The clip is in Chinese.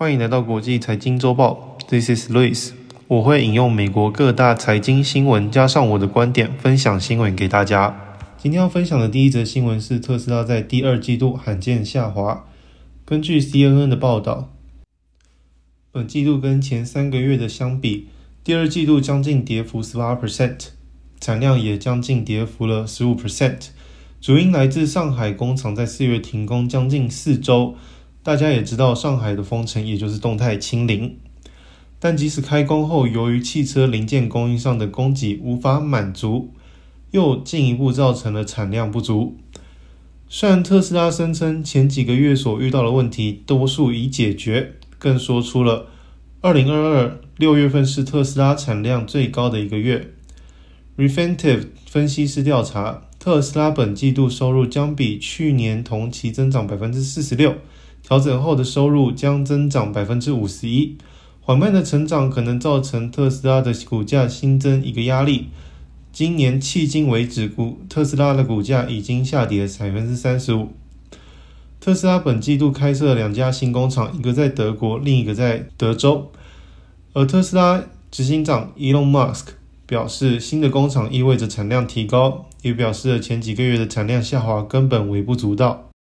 欢迎来到国际财经周报，This is Louis。我会引用美国各大财经新闻，加上我的观点，分享新闻给大家。今天要分享的第一则新闻是特斯拉在第二季度罕见下滑。根据 CNN 的报道，本季度跟前三个月的相比，第二季度将近跌幅十八 percent，产量也将近跌幅了十五 percent。主因来自上海工厂在四月停工将近四周。大家也知道，上海的封城也就是动态清零。但即使开工后，由于汽车零件供应上的供给无法满足，又进一步造成了产量不足。虽然特斯拉声称前几个月所遇到的问题多数已解决，更说出了二零二二六月份是特斯拉产量最高的一个月。Refinitive 分析师调查，特斯拉本季度收入将比去年同期增长百分之四十六。调整后的收入将增长百分之五十一，缓慢的成长可能造成特斯拉的股价新增一个压力。今年迄今为止，股特斯拉的股价已经下跌百分之三十五。特斯拉本季度开设了两家新工厂，一个在德国，另一个在德州。而特斯拉执行长 Elon Musk 表示，新的工厂意味着产量提高，也表示了前几个月的产量下滑根本微不足道。